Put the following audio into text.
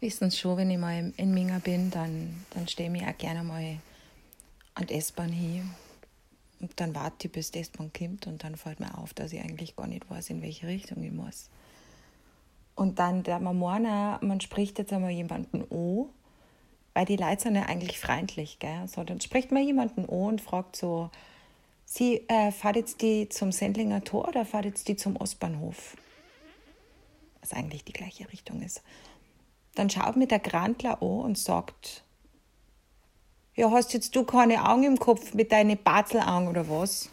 wissen schon, wenn ich mal in Minga bin, dann, dann stehe ich auch gerne mal an die S-Bahn hin. Und dann warte ich, bis die S-Bahn kommt und dann fällt mir auf, dass ich eigentlich gar nicht weiß, in welche Richtung ich muss. Und dann der meinen, man spricht jetzt einmal jemanden an, weil die Leute sind ja eigentlich freundlich, gell? So, dann spricht man jemanden an und fragt so, Sie, äh, fahrt jetzt die zum Sendlinger Tor oder fahrt jetzt die zum Ostbahnhof? Was eigentlich die gleiche Richtung ist. Dann schaut mir der Grandler an und sagt, ja, hast jetzt du keine Augen im Kopf mit deinen Batzelaugen oder was?